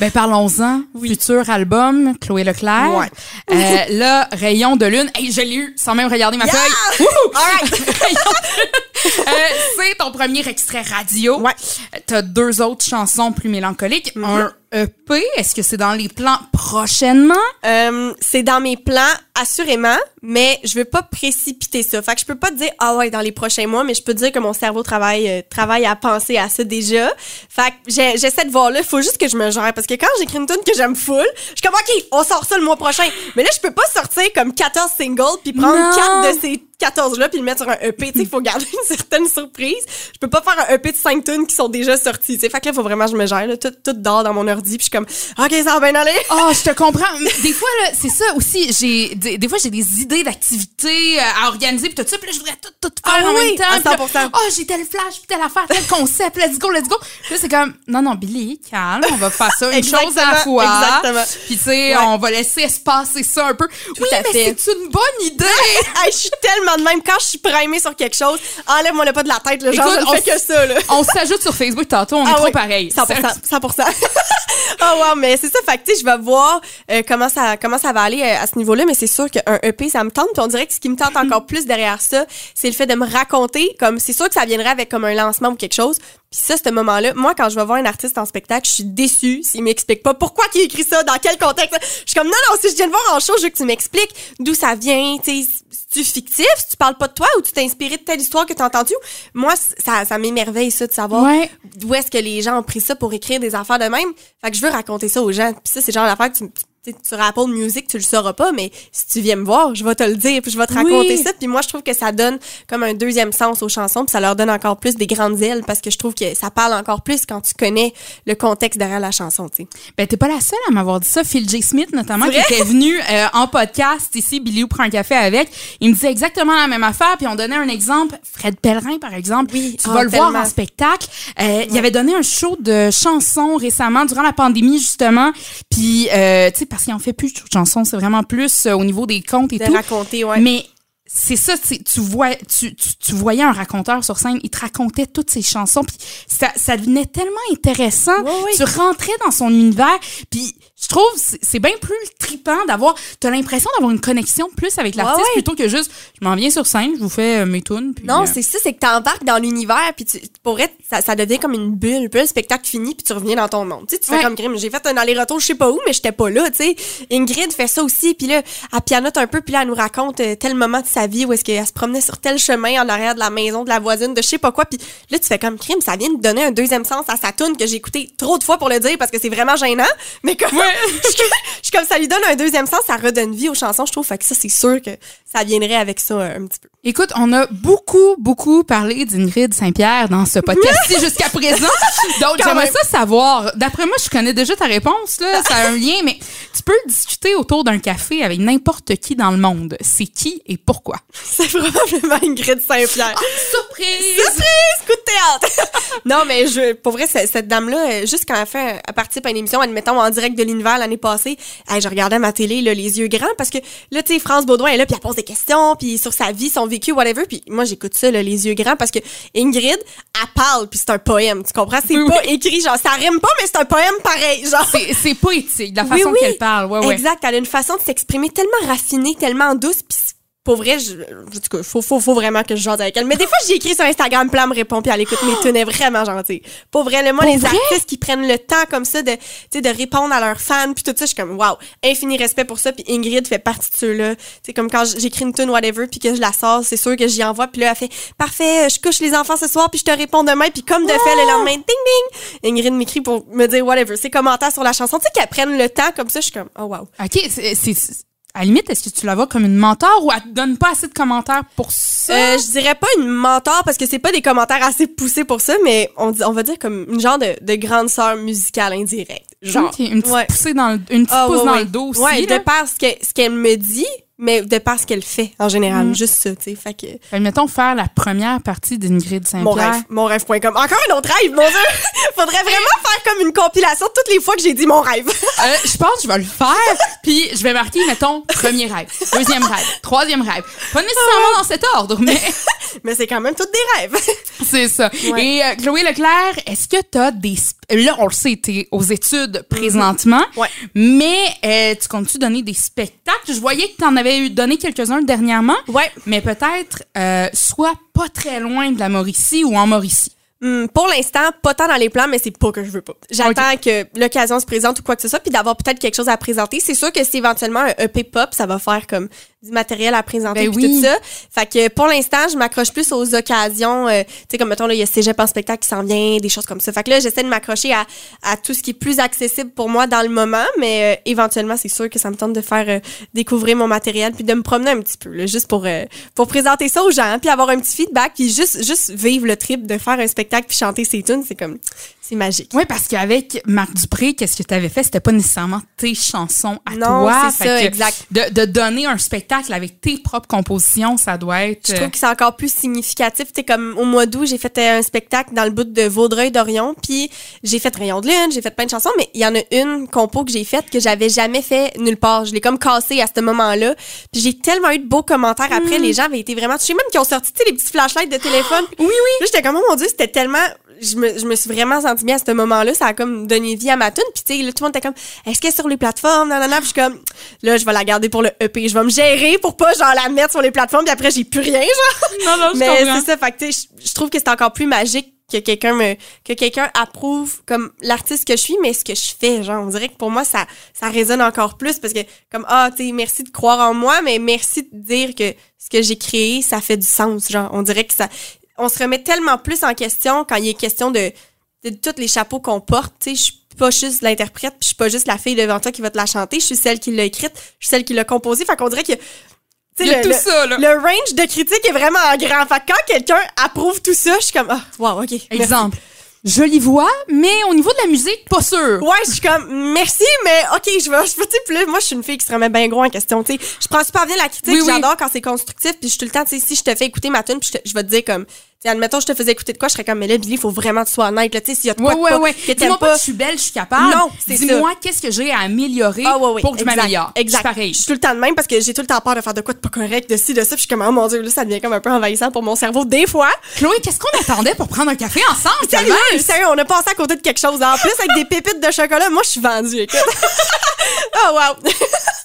Ben parlons-en. Futur album, Chloé Leclerc. Ouais. Euh, là, Rayon de lune. Hey, je l'ai eu sans même regarder ma feuille. De lune. Euh, c'est ton premier extrait radio. Ouais. T'as deux autres chansons plus mélancoliques. Mhm. Un EP, est-ce que c'est dans les plans prochainement? Euh, c'est dans mes plans, assurément, mais je veux pas précipiter ça. Fait que je peux pas te dire, ah ouais, dans les prochains mois, mais je peux te dire que mon cerveau travaille, euh, travaille à penser à ça déjà. Fait que j'ai- j'essaie de voir là, faut juste que je me gère. Parce que quand j'écris une tune que j'aime full, je suis comme, OK, on sort ça le mois prochain. Mais là, je peux pas sortir comme 14 singles puis prendre Non. 4 de ces 14 là puis le mettre sur un EP. Tu sais, il faut garder une certaine surprise. Je peux pas faire un EP de 5 tunes qui sont déjà sorties. Tu sais, fait que là, faut vraiment que je me gère. Là. Tout, tout dort dans mon ordi puis je suis comme, OK, ça va bien aller. Oh, je te comprends. Mais Des fois, là, c'est ça aussi. J'ai des, des fois j'ai des idées d'activités euh, à organiser puis tout ça. Puis là, je voudrais tout, tout faire Ah en oui, même temps. à Puis là, 100%. Oh, j'ai tel flash, puis telle affaire, tel concept. Let's go, let's go. Puis là, c'est comme non, non, Billy, calme. On va faire ça une chose à la fois. exactement. Puis tu sais, Ouais. on va laisser se passer ça un peu. oui, mais c'est une bonne idée. Hey, je suis tellement de même. Quand je suis primée sur quelque chose, enlève-moi le pas de la tête. Le genre, Écoute, on fais que ça. Là. on s'ajoute sur Facebook tantôt. On est Ah trop oui, pareil. 100%. 100%. oh wow, mais c'est ça. Fait que, je vais voir euh, comment, ça, comment ça va aller euh, à ce niveau-là. Mais c'est sûr qu'un EP, ça me tente. Puis on dirait que ce qui me tente encore plus derrière ça, c'est le fait de me raconter. Comme C'est sûr que ça viendrait avec comme un lancement ou quelque chose. Puis ça, ce moment-là, moi, quand je vais voir un artiste en spectacle, je suis déçue s'il m'explique pas pourquoi il écrit ça, dans quel contexte. Je suis comme, non, non, si je viens de voir en show, je veux que tu m'expliques d'où ça vient, tu sais, tu fictif, si tu parles pas de toi ou tu t'es inspiré de telle histoire que t'as entendue. Moi, ça, ça m'émerveille, ça, de savoir Ouais. d'où est-ce que les gens ont pris ça pour écrire des affaires de même. Fait que je veux raconter ça aux gens. Puis ça, c'est genre d'affaire que tu, tu- tu sais, sur Apple Music, tu le sauras pas, mais si tu viens me voir, je vais te le dire, puis je vais te raconter Oui. ça. Puis moi, je trouve que ça donne comme un deuxième sens aux chansons, puis ça leur donne encore plus des grandes ailes, parce que je trouve que ça parle encore plus quand tu connais le contexte derrière la chanson, tu sais. Ben, t'es pas la seule à m'avoir dit ça. Phil J. Smith, notamment, qui était venu euh, en podcast ici, Billy Ou prend un café avec. Il me disait exactement la même affaire, puis on donnait un exemple. Fred Pellerin, par exemple. Oui, Tu ah, vas le voir en spectacle. Euh, Il avait donné un show de chansons récemment, durant la pandémie, justement. Puis, euh, tu sais, parce qu'il en fait plus de chansons, c'est vraiment plus euh, au niveau des contes et De tout. raconter, ouais. Mais c'est ça, tu, vois, tu, tu, tu voyais un raconteur sur scène, il te racontait toutes ses chansons, puis ça, ça devenait tellement intéressant. Tu rentrais dans son univers, puis je trouve c'est c'est bien plus trippant d'avoir, t'as l'impression d'avoir une connexion plus avec l'artiste ouais. plutôt que juste, je m'en viens sur scène, je vous fais euh, mes tunes. puis, Non, euh, c'est ça, c'est que t'embarques dans l'univers, puis tu, pour être, ça, ça devient comme une bulle. Puis le spectacle finit, puis tu reviens dans ton monde. Tu sais, tu fais comme crime. J'ai fait un aller-retour, je sais pas où, mais j'étais pas là, tu sais. Ingrid fait ça aussi, puis là, elle pianote un peu, puis là, elle nous raconte euh, tel moment de sa vie où est-ce qu'elle se promenait sur tel chemin en arrière de la maison de la voisine, de je sais pas quoi. Puis là, tu fais comme crime, ça vient de donner un deuxième sens à sa tune que j'ai écouté trop de fois pour le dire parce que c'est vraiment gênant. Mais comme, comme- je suis comme ça lui donne un deuxième sens, ça redonne vie aux chansons, je trouve. Fait que ça, c'est sûr que ça viendrait avec ça euh, un petit peu. Écoute, on a beaucoup, beaucoup parlé d'Ingrid Saint-Pierre dans ce podcast-ci jusqu'à présent. Donc, j'aimerais ça savoir. D'après moi, je connais déjà ta réponse, là. Ça a un lien, mais tu peux discuter autour d'un café avec n'importe qui dans le monde. C'est qui et pourquoi? C'est probablement Ingrid Saint-Pierre. Surprise! Surprise! Coup de théâtre! non, mais je, pour vrai, cette, dame-là, euh, juste quand elle fait, elle participe à une émission, admettons, en direct de l'univers l'année passée, je regardais ma télé, là, les yeux grands, parce que là, tu sais, France Baudouin est là, puis elle pose des questions, puis sur sa vie, son vécu, whatever, puis moi, j'écoute ça, là, les yeux grands, parce que Ingrid, elle parle, puis c'est un poème, tu comprends? C'est Oui, pas écrit, genre, ça rime pas, mais c'est un poème pareil, genre. C'est poétique, la façon oui. qu'elle parle. Ouais, ouais. Exact, elle a une façon de s'exprimer tellement raffinée, tellement douce, puis pour vrai, je, en tout cas, faut, faut, faut vraiment que je jase avec elle. Mais des fois, j'y écrit sur Instagram, elle me répond, puis elle écoute mes tunes, est vraiment gentille. Pour vrai, le moi, Pour les vrai? artistes qui prennent le temps comme ça de, tu sais, de répondre à leurs fans, puis tout ça, je suis comme, wow, infini respect pour ça. Puis Ingrid fait partie de ceux-là. Tu sais, comme quand j'écris une tune, whatever, puis que je la sors, c'est sûr que j'y envoie, puis là, elle fait, parfait, je couche les enfants ce soir, puis je te réponds demain, puis comme de fait, le lendemain, ding ding, Ingrid m'écrit pour me dire whatever, ses commentaires sur la chanson. Tu sais, qu'elle prenne le temps comme ça, je suis comme, oh wow. OK, c'est... À la limite, est-ce que tu la vois comme une mentor ou elle te donne pas assez de commentaires pour ça? Euh, je dirais pas une mentor parce que c'est pas des commentaires assez poussés pour ça, mais on, dit- on va dire comme une genre de, de grande sœur musicale indirecte. Genre. Une petite Ouais. poussée dans le, une petite Ah, ouais, dans ouais. le dos aussi. Ouais, là. de par ce qu'elle me dit, mais de par ce qu'elle fait en général, Mm. juste ça, tu sais. Fait que mettons faire la première partie d'Ingrid mon Saint-Pierre. rêve, mon rêve.com. Encore un autre rêve, mon dieu. Faudrait vraiment faire comme une compilation de toutes les fois que j'ai dit mon rêve. Euh, je pense que je vais le faire, puis je vais marquer, mettons, premier rêve, deuxième rêve, troisième rêve. Pas nécessairement dans cet ordre, mais mais c'est quand même toutes des rêves. c'est ça. Ouais. Et euh, Chloé Leclerc, est-ce que tu as des... Là, on le sait, tu aux études présentement, Ouais. mais euh, tu comptes-tu donner des spectacles? Je voyais que tu en avais eu donné quelques-uns dernièrement, Ouais. mais peut-être euh, soit pas très loin de la Mauricie ou en Mauricie. Hum, pour l'instant, pas tant dans les plans, mais c'est pas que je veux pas. J'attends que l'occasion se présente ou quoi que ce soit, puis d'avoir peut-être quelque chose à présenter. C'est sûr que c'est éventuellement un EP pop, ça va faire comme du matériel à présenter Ben puis oui. tout ça. Fait que pour l'instant, je m'accroche plus aux occasions. euh, tu sais, comme mettons, là, il y a Cégep en spectacle qui s'en vient, des choses comme ça. Fait que là, j'essaie de m'accrocher à, à tout ce qui est plus accessible pour moi dans le moment, mais euh, éventuellement, c'est sûr que ça me tente de faire euh, découvrir mon matériel puis de me promener un petit peu, là, juste pour, euh, pour présenter ça aux gens, puis avoir un petit feedback, puis juste, juste vivre le trip de faire un spectacle puis chanter ses tunes, c'est comme, c'est magique. Oui, parce qu'avec Marc Dupré, qu'est-ce que tu avais fait? C'était pas nécessairement tes chansons à Non, toi. c'est ça, que exact. De, de donner un spectacle avec tes propres compositions, ça doit être. Je trouve que c'est encore plus significatif. Tu comme au mois d'août, j'ai fait euh, un spectacle dans le bout de Vaudreuil-Dorion, puis j'ai fait Rayon de lune, j'ai fait plein de chansons, mais il y en a une compo que j'ai faite que j'avais jamais fait nulle part. Je l'ai comme cassée à ce moment-là. Puis j'ai tellement eu de beaux commentaires après. Mm. Les gens avaient été vraiment touchés, même qui ont sorti, tu sais, les petits flashlights de téléphone. Oui, oui. Là, j'étais comme, oh mon Dieu, c'était tellement. Je me, je me suis vraiment sentie bien à ce moment-là. Ça a comme donné vie à ma tune. Puis, tu sais, là, tout le monde était comme, est-ce qu'elle est sur les plateformes? Nanana. Puis, je suis comme, là, je vais la garder pour le EP. Je vais me gérer pour pas, genre, la mettre sur les plateformes. Puis après, j'ai plus rien, genre. Non, non, je Mais c'est ça. Fait que, tu sais, je- je trouve que c'est encore plus magique que quelqu'un me, que quelqu'un approuve comme l'artiste que je suis, mais ce que je fais, genre, on dirait que pour moi, ça, ça résonne encore plus parce que, comme, ah, tu sais, merci de croire en moi, mais merci de dire que ce que j'ai créé, ça fait du sens, genre, on dirait que ça, on se remet tellement plus en question quand il est question de, de tous les chapeaux qu'on porte, tu sais, je suis pas juste l'interprète, je suis pas juste la fille devant toi qui va te la chanter, je suis celle qui l'a écrite, je suis celle qui l'a composée, fait qu'on dirait que, tu sais, Il y a le- tout le- ça, là. le range de critique est vraiment grand. Fait que quand quelqu'un approuve tout ça, je suis comme, ah, wow, OK. merci. Exemple. Jolie voix, mais au niveau de la musique, pas sûr. Ouais, je suis comme, merci, mais OK, je vais, je là, moi, je suis une fille qui se remet bien gros en question, tu sais. Je prends super bien la critique, Oui, oui. j'adore quand c'est constructif, puis je suis tout le temps, tu sais, si je te fais écouter ma tune, puis je, te- je vais te dire comme, tu sais, admettons, je te faisais écouter de quoi, je serais comme, mais là, Billy, il faut vraiment que tu sois honnête, là, tu sais, s'il y a de quoi Ouais, de ouais, pas, ouais. que Dis-moi pas je suis belle, je suis capable. Non, c'est. Dis-moi qu'est-ce que j'ai à améliorer Ah ouais, pour que je exact, m'améliore. Exact. Pareil. Je suis tout le temps de même parce que j'ai tout le temps peur de faire de quoi de pas correct, de ci, de ça. Puis je suis comme, oh mon dieu, là, ça devient comme un peu envahissant pour mon cerveau des fois. Chloé, qu'est-ce qu'on attendait pour prendre un café ensemble? Sérieux, sérieux, on a passé à côté de quelque chose. En plus, avec des pépites de chocolat, moi, je suis vendue, écoute. oh, wow.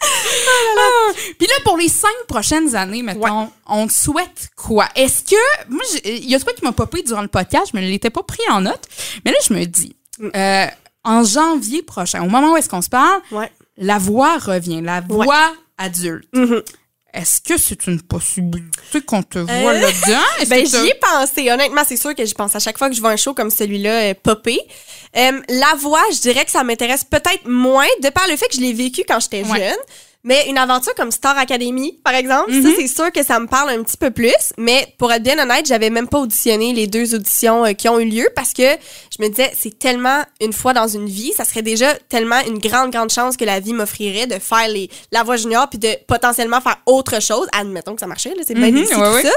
Ah. Puis là, pour les cinq prochaines années, mettons, on te souhaite quoi? Est-ce que. Moi, il y a de quoi qui m'a popé durant le podcast, je me l'étais pas pris en note. Mais là, je me dis, euh, en janvier prochain, au moment où est-ce qu'on se parle, Ouais. la voix revient, la voix adulte. Mhm. Est-ce que c'est une possibilité qu'on te voit Euh, là-dedans? Ben, j'y ai pensé. Honnêtement, c'est sûr que j'y pense à chaque fois que je vois un show comme celui-là euh, popper. Euh, la voix, je dirais que ça m'intéresse peut-être moins, de par le fait que je l'ai vécu quand j'étais Ouais. jeune. Mais une aventure comme Star Academy, par exemple, Mhm. ça, c'est sûr que ça me parle un petit peu plus. Mais pour être bien honnête, j'avais même pas auditionné les deux auditions euh, qui ont eu lieu parce que je me disais, c'est tellement une fois dans une vie, ça serait déjà tellement une grande, grande chance que la vie m'offrirait de faire les, la voix junior puis de potentiellement faire autre chose. Admettons que ça marchait, là, c'est bien ouais, tout ouais. ça.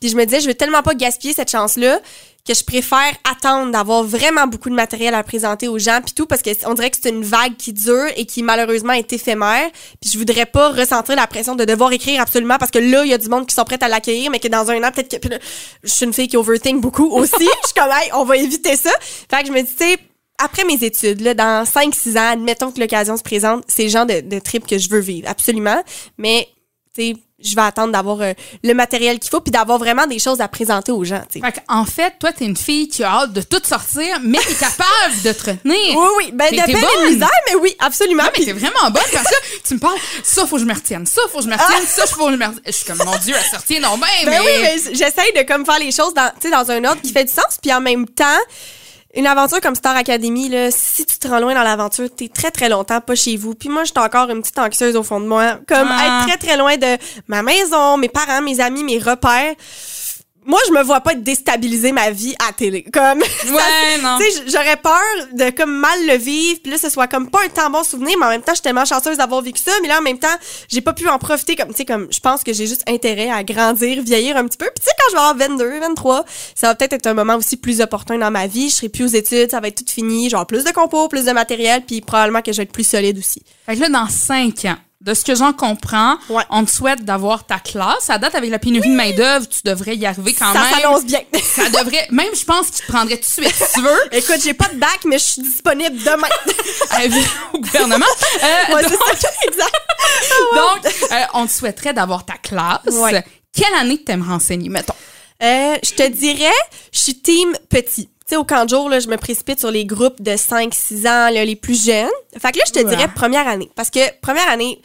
Puis je me disais, je veux tellement pas gaspiller cette chance-là que je préfère attendre d'avoir vraiment beaucoup de matériel à présenter aux gens puis tout parce que on dirait que c'est une vague qui dure et qui malheureusement est éphémère puis je voudrais pas ressentir la pression de devoir écrire absolument parce que là il y a du monde qui sont prêts à l'accueillir mais que dans un an peut-être que là, je suis une fille qui overthink beaucoup aussi je suis comme hey, on va éviter ça fait que je me dis tu sais après mes études, là, dans 5-6 ans, admettons que l'occasion se présente, c'est le genre de, de trip que je veux vivre, absolument. Mais, tu sais, je vais attendre d'avoir euh, le matériel qu'il faut puis d'avoir vraiment des choses à présenter aux gens, tu sais. Fait en fait, toi, t'es une fille qui a hâte de tout sortir, mais t'es capable de te retenir. Oui, oui, ben, de bonne. misère, mais oui, absolument. Non, mais t'es vraiment bonne parce que tu me parles, ça, faut que je me retienne, ça, faut que je me retienne, ça, faut que je me retienne. Je suis comme, mon Dieu, elle retient non ben, Ben mais... oui, mais j'essaye de comme faire les choses dans, dans un ordre qui fait du sens, puis en même temps, une aventure comme Star Academy, là, si tu te rends loin dans l'aventure, t'es très très longtemps pas chez vous. Puis moi, j'étais encore une petite anxieuse au fond de moi, comme Ah. être très très loin de ma maison, mes parents, mes amis, mes repères. Moi, je me vois pas déstabiliser ma vie à télé. Comme, Ouais, non. tu sais, j'aurais peur de comme mal le vivre, puis là, ce soit comme pas un temps bon souvenir, mais en même temps, je suis tellement chanceuse d'avoir vécu ça, mais là, en même temps, j'ai pas pu en profiter comme, tu sais, comme, je pense que j'ai juste intérêt à grandir, vieillir un petit peu. Puis tu sais, quand je vais avoir 22, 23, ça va peut-être être un moment aussi plus opportun dans ma vie. Je serai plus aux études, ça va être tout fini, genre plus de compos, plus de matériel, puis probablement que je vais être plus solide aussi. Fait que là, dans cinq ans, de ce que j'en comprends, Ouais. on te souhaite d'avoir ta classe. À date, avec la pénurie de main-d'œuvre, tu devrais y arriver quand ça même. s'annonce bien. Ça devrait. Même, je pense qu'il te prendrait tout de suite si tu veux. Écoute, j'ai pas de bac, mais je suis disponible demain. euh, au gouvernement. Euh, Ouais, donc, ça, exact. donc, euh, on te souhaiterait d'avoir ta classe. Ouais. Quelle année tu aimes renseigner, mettons? Euh, je te dirais, je suis team petit. Tu sais, au camp de jour, là, je me précipite sur les groupes de 5-6 ans, là, les plus jeunes. Fait que là, je te Ouais. dirais première année. Parce que première année,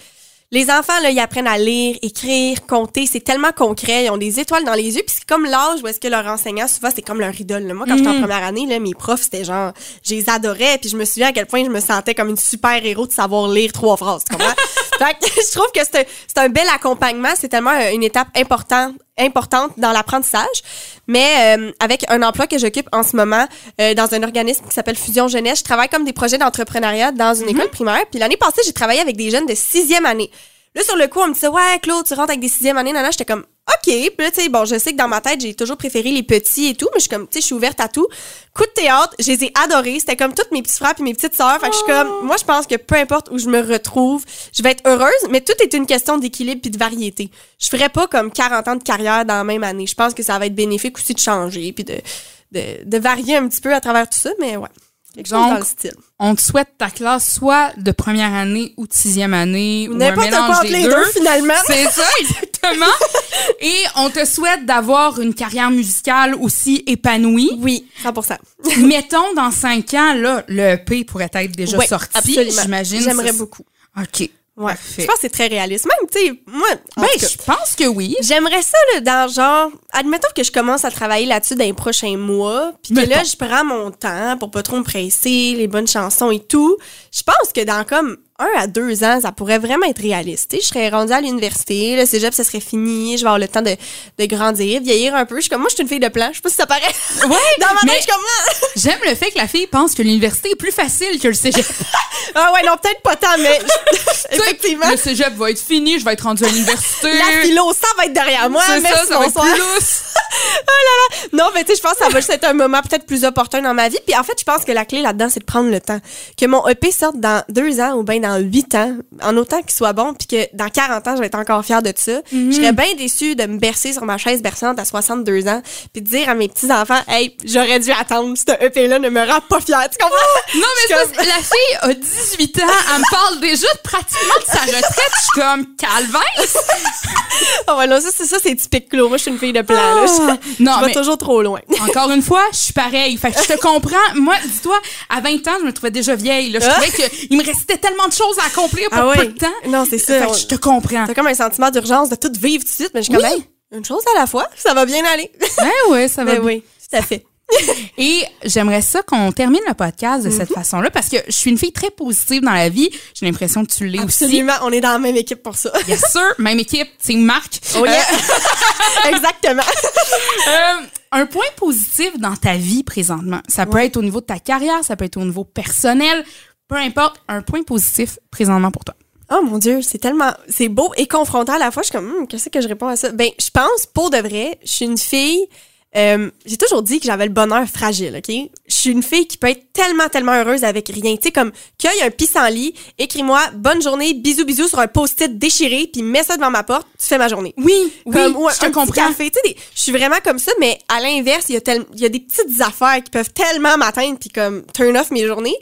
les enfants, là, ils apprennent à lire, écrire, compter. C'est tellement concret. Ils ont des étoiles dans les yeux. Puis c'est comme l'âge où est-ce que leur enseignant, souvent, c'est comme leur idole. là. Moi, quand j'étais en première année, là, mes profs, c'était genre, je les adorais. Puis je me souviens à quel point je me sentais comme une super héros de savoir lire trois phrases. Tu comprends? je trouve que c'est un, bel accompagnement. C'est tellement euh, une étape importante importante dans l'apprentissage, mais euh, avec un emploi que j'occupe en ce moment euh, dans un organisme qui s'appelle Fusion Jeunesse, je travaille comme des projets d'entrepreneuriat dans une école primaire. Puis l'année passée, j'ai travaillé avec des jeunes de sixième année. Là, sur le coup, on me disait, ouais, Claude, tu rentres avec des sixième années, nana. J'étais comme, OK. Puis là, tu sais, bon, je sais que dans ma tête, j'ai toujours préféré les petits et tout, mais je suis comme, tu sais, je suis ouverte à tout. Coup de théâtre, je les ai adorés. C'était comme toutes mes petits frères et mes petites sœurs. Fait que je suis comme, moi, je pense que peu importe où je me retrouve, je vais être heureuse, mais tout est une question d'équilibre puis de variété. Je ferais pas comme 40 ans de carrière dans la même année. Je pense que ça va être bénéfique aussi de changer puis de, de, de varier un petit peu à travers tout ça, mais ouais. Quelque chose Donc, dans le style. On te souhaite ta classe soit de première année ou de sixième année ou N'importe quoi entre les deux, finalement. C'est ça, exactement. Et on te souhaite d'avoir une carrière musicale aussi épanouie. Oui, 100%. Mettons, dans cinq ans, là, le EP pourrait être déjà sorti, j'imagine. J'aimerais beaucoup. OK. Ouais. Parfait. Je pense que c'est très réaliste. Même, tu sais, moi, en Ben, je pense que oui. j'aimerais ça, là, dans genre, admettons que je commence à travailler là-dessus dans les prochains mois, puis que là, je prends mon temps pour pas trop me presser, les bonnes chansons et tout. Je pense que dans comme un à deux ans, ça pourrait vraiment être réaliste. Tu sais, je serais rendue à l'université, le cégep, ça serait fini, je vais avoir le temps de, de grandir, vieillir un peu. Je suis comme, moi, je suis une fille de plan. Je sais pas si ça paraît. Ouais, dans ma tête, je suis comme, j'aime le fait que la fille pense que l'université est plus facile que le cégep. ah ouais, non, peut-être pas tant, mais effectivement. Le cégep va être fini, je vais être rendue à l'université. La philo, ça va être derrière moi. C'est ça, ça va être plus lousse. Non, mais tu sais, je pense que ça va juste être un moment peut-être plus opportun dans ma vie. Puis en fait, je pense que la clé là-dedans, c'est de prendre le temps. Que mon EP sorte dans deux ans ou bien dans huit ans, en autant qu'il soit bon, puis que dans 40 ans, je vais être encore fière de ça. Je serais bien déçue de me bercer sur ma chaise berçante à 62 ans, puis de dire à mes petits-enfants, hey, j'aurais dû attendre, ce EP-là ne me rend pas fière. Tu comprends? Non, mais ça, comme- la fille a 18 ans, elle me parle déjà de pratiquement de sa retraite. Je suis comme, calvaire. Ah ouais, non, ça, c'est ça, c'est typique Claude. Moi, je suis une fille de plan, là. Ah. Je, Non, je mais- toujours trop loin. Encore une fois, je suis pareille. Fait que je te comprends. Moi, dis-toi, à 20 ans, je me trouvais déjà vieille. Là. Je Ah. trouvais qu'il me restait tellement de choses à accomplir pour Ah ouais. peu de temps. Non, c'est ça. Fait que je te comprends. T'as comme un sentiment d'urgence de tout vivre tout de suite, mais je suis Oui. comme, hey, une chose à la fois, ça va bien aller. Ben ouais, ça va Ben bien. oui, tout à fait. Et j'aimerais ça qu'on termine le podcast de cette Mhm. façon-là parce que je suis une fille très positive dans la vie. J'ai l'impression que tu l'es aussi. Absolument, on est dans la même équipe pour ça. Bien sûr, même équipe, c'est Marc. Oh yeah. Exactement. Euh, un point positif dans ta vie présentement, ça peut être au niveau de ta carrière, ça peut être au niveau personnel, peu importe, un point positif présentement pour toi. Oh mon Dieu, c'est tellement. C'est beau et confrontant à la fois. Je suis comme, Hum, qu'est-ce que je réponds à ça? Ben, je pense, pour de vrai, je suis une fille. Euh, j'ai toujours dit que j'avais le bonheur fragile, OK? Je suis une fille qui peut être tellement, tellement heureuse avec rien. Tu sais, comme, cueille un pissenlit, écris-moi bonne journée, bisous, bisous sur un post-it déchiré, puis mets ça devant ma porte, tu fais ma journée. Oui, comme ouais, je te comprends. café, tu sais, je suis vraiment comme ça, mais à l'inverse, il y a tel- y a des petites affaires qui peuvent tellement m'atteindre puis comme turn off mes journées.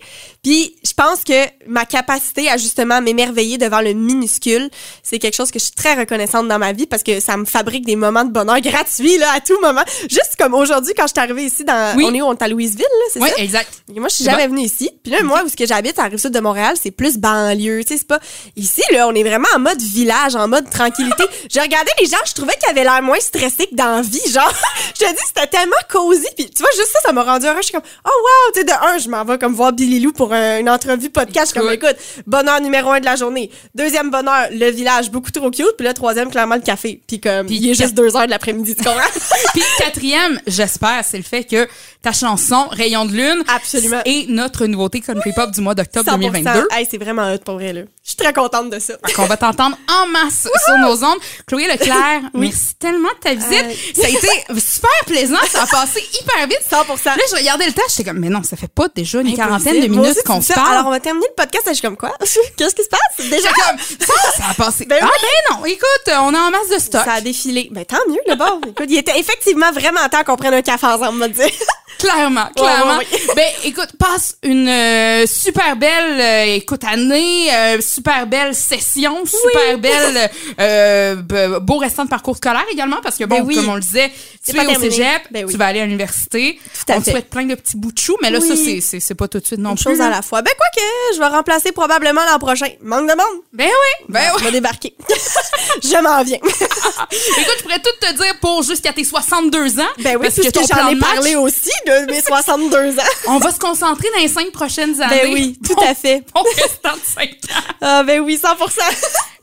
Puis je pense que ma capacité à justement m'émerveiller devant le minuscule, c'est quelque chose que je suis très reconnaissante dans ma vie parce que ça me fabrique des moments de bonheur gratuits là à tout moment. Juste comme aujourd'hui, quand je suis arrivée ici, dans, Oui. on est où? On est à Louisville, là, c'est Oui, ça? exact. Et moi, je suis jamais venue ici. Puis là, moi, où ce que j'habite, à Rive-Sud de Montréal, c'est plus banlieue. Tu sais, c'est pas. Ici, là, on est vraiment en mode village, en mode tranquillité. J'ai regardé les gens, je trouvais qu'ils avaient l'air moins stressés que dans la vie. Genre, je te dis, c'était tellement cosy. Puis tu vois, juste ça, ça m'a rendu heureux. Je suis comme, oh wow, tu sais, de un, je m'en vais comme voir Billy Lou pour un- une entrevue podcast. Je suis comme, écoute, bonheur numéro un de la journée. Deuxième bonheur, le village, beaucoup trop cute. Puis là, troisième, clairement, le café. Puis comme, Puis il est juste deux heures de l'après-midi, tu comprends? Puis quatrième, j'espère, c'est le fait que ta chanson Rayon de lune Absolument. est notre nouveauté country pop du mois d'octobre 2022. Hey, c'est vraiment hot pour vrai, là. Je suis très contente de ça. qu'on va t'entendre en masse sur nos ondes. Chloé Leclerc, merci tellement de ta visite. Aïe. Ça a été super plaisant, ça a passé hyper vite. 100%. Là, je regardais le temps, j'étais comme, mais non, ça fait pas déjà une quarantaine de minutes qu'on se ça. Alors, on parle. va terminer le podcast. Je suis comme quoi? Qu'est-ce qui se passe? Déjà? Comme, ça, ça a passé. Ben ah, oui. ben non, écoute, on est en masse de stock. Ça a défilé. Ben, tant mieux, le bon. Écoute, il était effectivement vraiment temps qu'on prenne un café ensemble, va dire. Clairement, clairement. ouais, ouais. Ben, écoute, passe une euh, super belle, euh, écoute, année, euh, super belle session, super belle, be- beau restant de parcours scolaire également, parce que bon, Ben oui. comme on le disait, tu es au cégep, Ben oui. tu vas aller à l'université. Tout à on te fait. souhaite plein de petits bouts de chou, mais là, ça, c'est- c'est pas tout de suite non Une plus. chose à la fois. Ben, quoi que, je vais remplacer probablement l'an prochain. Manque de monde. Ben oui, ben oui. va débarquer. je m'en viens. Écoute, je pourrais tout te dire pour jusqu'à tes 62 ans. Ben oui, parce que j'en ai parlé aussi de mes 62 ans. On va se concentrer dans les cinq prochaines années. Ben oui, tout Bon- à fait. Bon restant de 5 ans. Ah, ben oui, 100%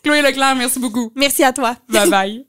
Chloé Leclerc, merci beaucoup. Merci à toi. Bye bye.